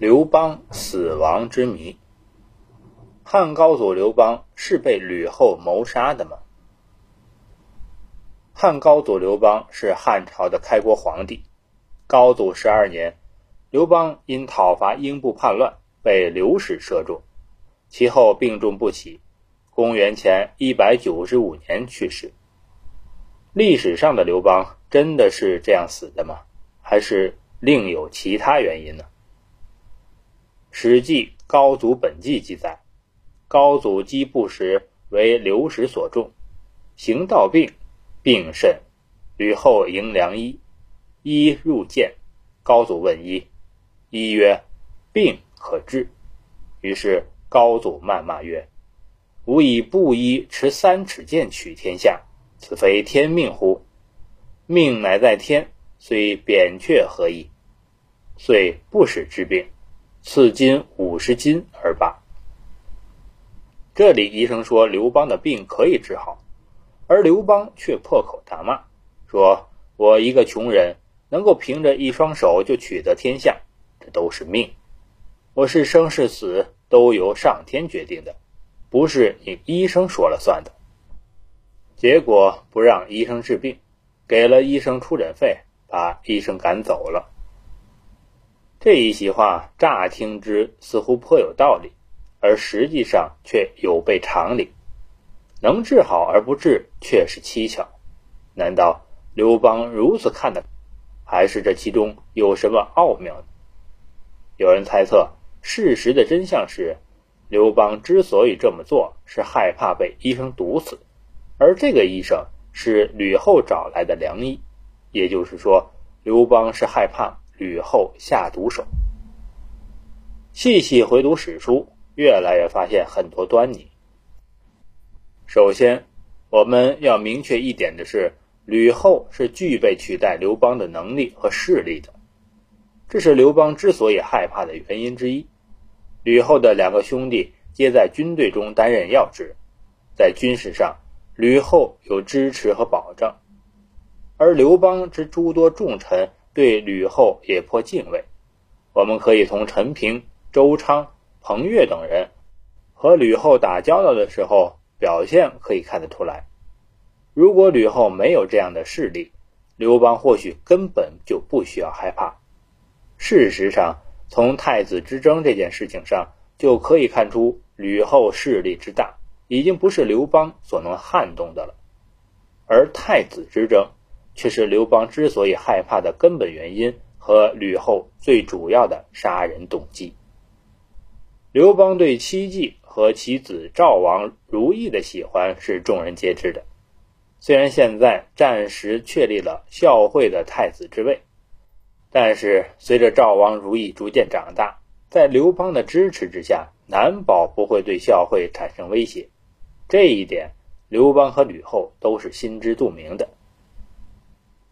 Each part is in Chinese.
刘邦死亡之谜。汉高祖刘邦是被吕后谋杀的吗？汉高祖刘邦是汉朝的开国皇帝。高祖十二年，刘邦因讨伐英布叛乱被刘氏射中，其后病重不起，公元前一百九十五年去世。历史上的刘邦真的是这样死的吗？还是另有其他原因呢？《史记·高祖本纪》记载。高祖击布时，为刘氏所中，行道病，病甚。吕后迎良医，医入见。高祖问医，医曰：“病可治。”于是高祖谩骂曰：“吾以布衣持三尺剑取天下，此非天命乎？命乃在天，虽扁鹊何益？遂不使治病，赐金五十金而罢。”这里医生说刘邦的病可以治好，而刘邦却破口大骂，说：“我一个穷人能够凭着一双手就取得天下，这都是命。我是生是死都由上天决定的，不是你医生说了算的。”结果不让医生治病，给了医生出诊费，把医生赶走了。这一席话乍听之似乎颇有道理。而实际上却有悖常理，能治好而不治，却是蹊跷。难道刘邦如此看的，还是这其中有什么奥妙呢？有人猜测，事实的真相是，刘邦之所以这么做，是害怕被医生毒死，而这个医生是吕后找来的良医，也就是说，刘邦是害怕吕后下毒手。细细回读史书。越来越发现很多端倪。首先，我们要明确一点的是，吕后是具备取代刘邦的能力和势力的，这是刘邦之所以害怕的原因之一。吕后的两个兄弟皆在军队中担任要职，在军事上，吕后有支持和保障，而刘邦之诸多重臣对吕后也颇敬畏。我们可以从陈平、周昌。彭越等人和吕后打交道的时候，表现可以看得出来。如果吕后没有这样的势力，刘邦或许根本就不需要害怕。事实上，从太子之争这件事情上就可以看出，吕后势力之大，已经不是刘邦所能撼动的了。而太子之争，却是刘邦之所以害怕的根本原因和吕后最主要的杀人动机。刘邦对戚姬和其子赵王如意的喜欢是众人皆知的。虽然现在暂时确立了孝惠的太子之位，但是随着赵王如意逐渐长大，在刘邦的支持之下，难保不会对孝惠产生威胁。这一点，刘邦和吕后都是心知肚明的。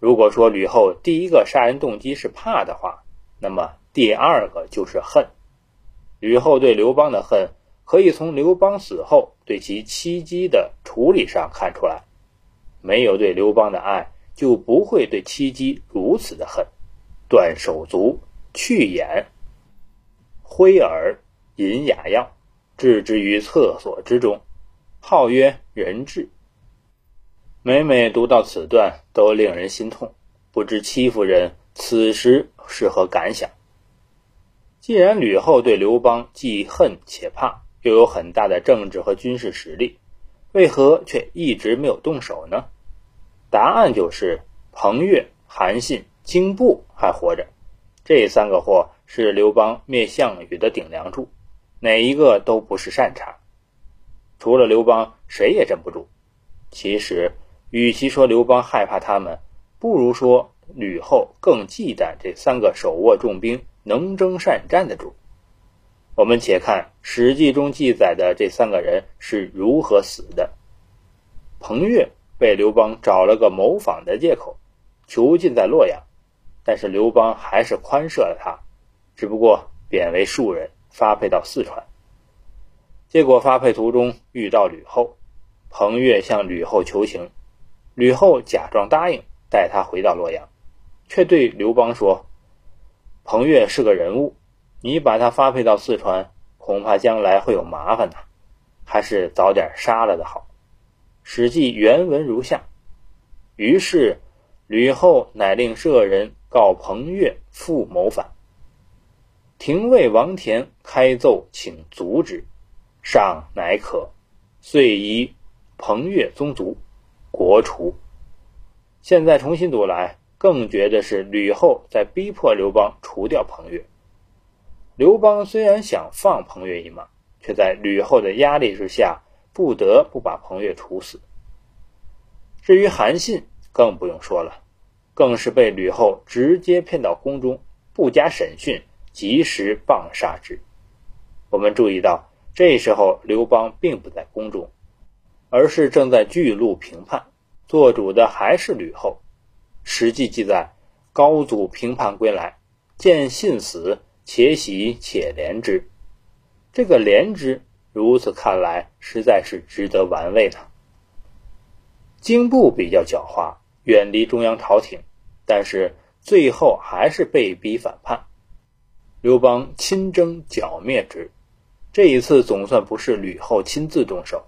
如果说吕后第一个杀人动机是怕的话，那么第二个就是恨。吕后对刘邦的恨，可以从刘邦死后对其妻姬的处理上看出来。没有对刘邦的爱，就不会对妻姬如此的恨。断手足，去眼，挥耳，饮哑药，置之于厕所之中，号曰人质。每每读到此段，都令人心痛。不知戚夫人此时是何感想？既然吕后对刘邦既恨且怕，又有很大的政治和军事实力，为何却一直没有动手呢？答案就是彭越、韩信、荆布还活着，这三个货是刘邦灭项羽的顶梁柱，哪一个都不是善茬。除了刘邦，谁也镇不住。其实，与其说刘邦害怕他们，不如说吕后更忌惮这三个手握重兵。能征善战的主，我们且看《史记》中记载的这三个人是如何死的。彭越被刘邦找了个谋反的借口，囚禁在洛阳，但是刘邦还是宽赦了他，只不过贬为庶人，发配到四川。结果发配途中遇到吕后，彭越向吕后求情，吕后假装答应带他回到洛阳，却对刘邦说。彭越是个人物，你把他发配到四川，恐怕将来会有麻烦呐，还是早点杀了的好。”《史记》原文如下。于是吕后乃令舍人告彭越复谋反。廷尉王田开奏请阻止，上乃可，遂移彭越宗族，国除。现在重新读来，更觉得是吕后在逼迫刘邦除掉彭越。刘邦虽然想放彭越一马，却在吕后的压力之下，不得不把彭越处死。至于韩信，更不用说了，更是被吕后直接骗到宫中，不加审讯，及时棒杀之。我们注意到，这时候刘邦并不在宫中，而是正在巨鹿平叛，做主的还是吕后。《史记》记载：“高祖平叛归来，见信死，且喜且怜之。”这个怜之，如此看来，实在是值得玩味的。经部比较狡猾，远离中央朝廷，但是最后还是被逼反叛。刘邦亲征剿灭之，这一次总算不是吕后亲自动手。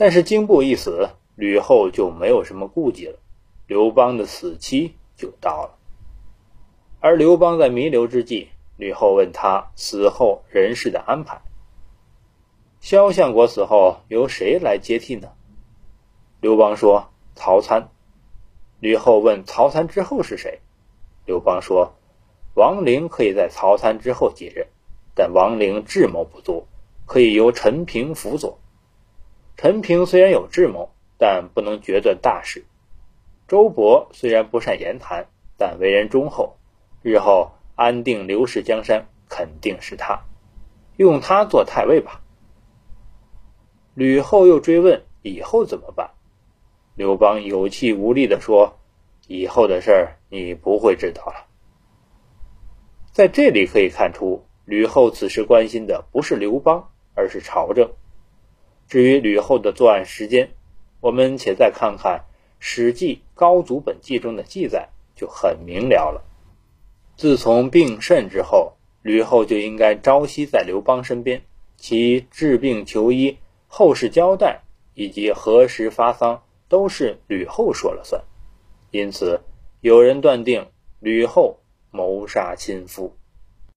但是经部一死，吕后就没有什么顾忌了，刘邦的死期就到了。而刘邦在弥留之际，吕后问他死后人事的安排。萧相国死后，由谁来接替呢？刘邦说：“曹参。”吕后问：“曹参之后是谁？”刘邦说：“王陵可以在曹参之后接任，但王陵智谋不足，可以由陈平辅佐。陈平虽然有智谋，但不能决断大事。周勃虽然不善言谈，但为人忠厚，日后安定刘氏江山肯定是他，用他做太尉吧。”吕后又追问：“以后怎么办？”刘邦有气无力地说：“以后的事儿你不会知道了。”在这里可以看出，吕后此时关心的不是刘邦，而是朝政。至于吕后的作案时间，我们且再看看《史记·高祖本纪》中的记载，就很明了了。自从病甚之后，吕后就应该朝夕在刘邦身边，其治病求医、后事交代以及何时发丧。都是吕后说了算，因此有人断定吕后谋杀亲夫。